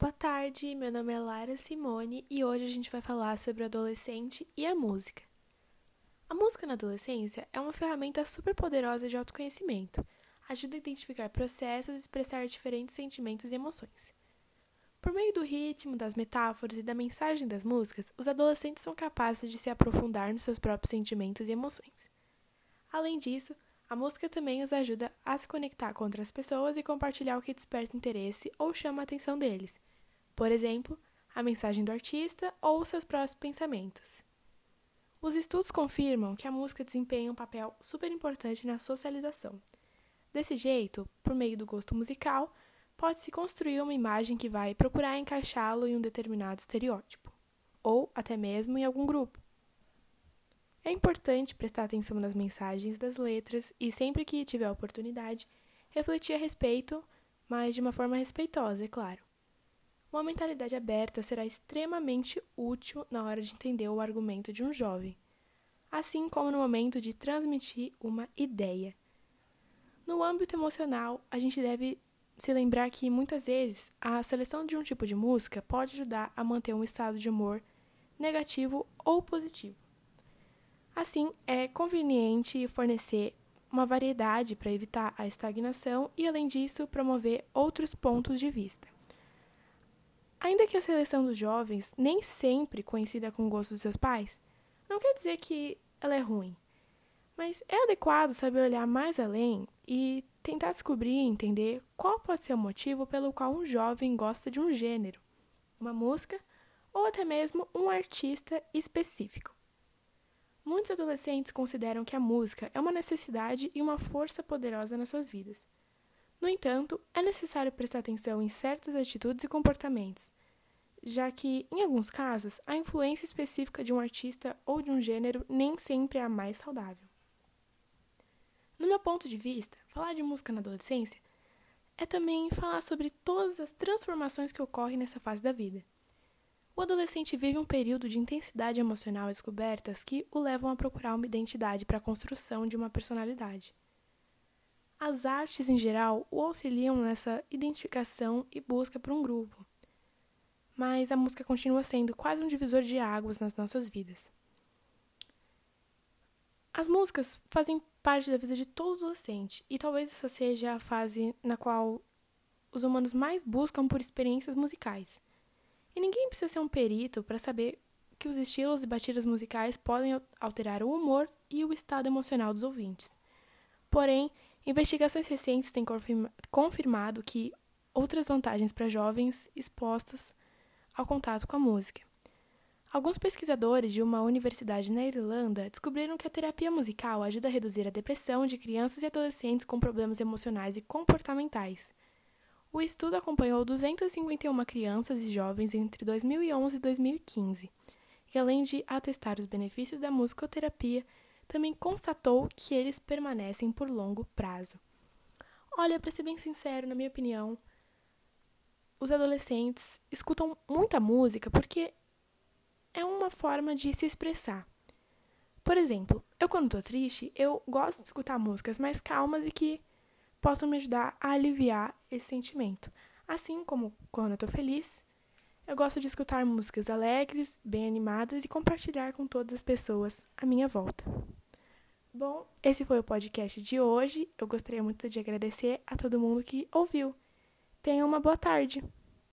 Boa tarde, meu nome é Lara Simone e hoje a gente vai falar sobre o adolescente e a música. A música na adolescência é uma ferramenta super poderosa de autoconhecimento. Ajuda a identificar processos e expressar diferentes sentimentos e emoções. Por meio do ritmo, das metáforas e da mensagem das músicas, os adolescentes são capazes de se aprofundar nos seus próprios sentimentos e emoções. Além disso, a música também os ajuda a se conectar com outras pessoas e compartilhar o que desperta interesse ou chama a atenção deles. Por exemplo, a mensagem do artista ou seus próprios pensamentos. Os estudos confirmam que a música desempenha um papel super importante na socialização. Desse jeito, por meio do gosto musical, pode-se construir uma imagem que vai procurar encaixá-lo em um determinado estereótipo, ou até mesmo em algum grupo. É importante prestar atenção nas mensagens das letras e, sempre que tiver a oportunidade, refletir a respeito, mas de uma forma respeitosa, é claro. Uma mentalidade aberta será extremamente útil na hora de entender o argumento de um jovem, assim como no momento de transmitir uma ideia. No âmbito emocional, a gente deve se lembrar que muitas vezes a seleção de um tipo de música pode ajudar a manter um estado de humor negativo ou positivo. Assim, é conveniente fornecer uma variedade para evitar a estagnação e, além disso, promover outros pontos de vista. Ainda que a seleção dos jovens nem sempre coincida com o gosto dos seus pais, não quer dizer que ela é ruim. Mas é adequado saber olhar mais além e tentar descobrir e entender qual pode ser o motivo pelo qual um jovem gosta de um gênero, uma música ou até mesmo um artista específico. Muitos adolescentes consideram que a música é uma necessidade e uma força poderosa nas suas vidas. No entanto, é necessário prestar atenção em certas atitudes e comportamentos, já que, em alguns casos, a influência específica de um artista ou de um gênero nem sempre é a mais saudável. No meu ponto de vista, falar de música na adolescência é também falar sobre todas as transformações que ocorrem nessa fase da vida. O adolescente vive um período de intensidade emocional e descobertas que o levam a procurar uma identidade para a construção de uma personalidade. As artes, em geral, o auxiliam nessa identificação e busca por um grupo. Mas a música continua sendo quase um divisor de águas nas nossas vidas. As músicas fazem parte da vida de todo adolescente, e talvez essa seja a fase na qual os humanos mais buscam por experiências musicais. E ninguém precisa ser um perito para saber que os estilos e batidas musicais podem alterar o humor e o estado emocional dos ouvintes. Porém, investigações recentes têm confirmado que outras vantagens para jovens expostos ao contato com a música. Alguns pesquisadores de uma universidade na Irlanda descobriram que a terapia musical ajuda a reduzir a depressão de crianças e adolescentes com problemas emocionais e comportamentais. O estudo acompanhou 251 crianças e jovens entre 2011 e 2015, e além de atestar os benefícios da musicoterapia, também constatou que eles permanecem por longo prazo. Olha, para ser bem sincero, na minha opinião, os adolescentes escutam muita música porque é uma forma de se expressar. Por exemplo, eu quando estou triste, eu gosto de escutar músicas mais calmas e que possam me ajudar a aliviar esse sentimento. Assim como quando eu estou feliz, eu gosto de escutar músicas alegres, bem animadas e compartilhar com todas as pessoas à minha volta. Bom, esse foi o podcast de hoje. Eu gostaria muito de agradecer a todo mundo que ouviu. Tenha uma boa tarde.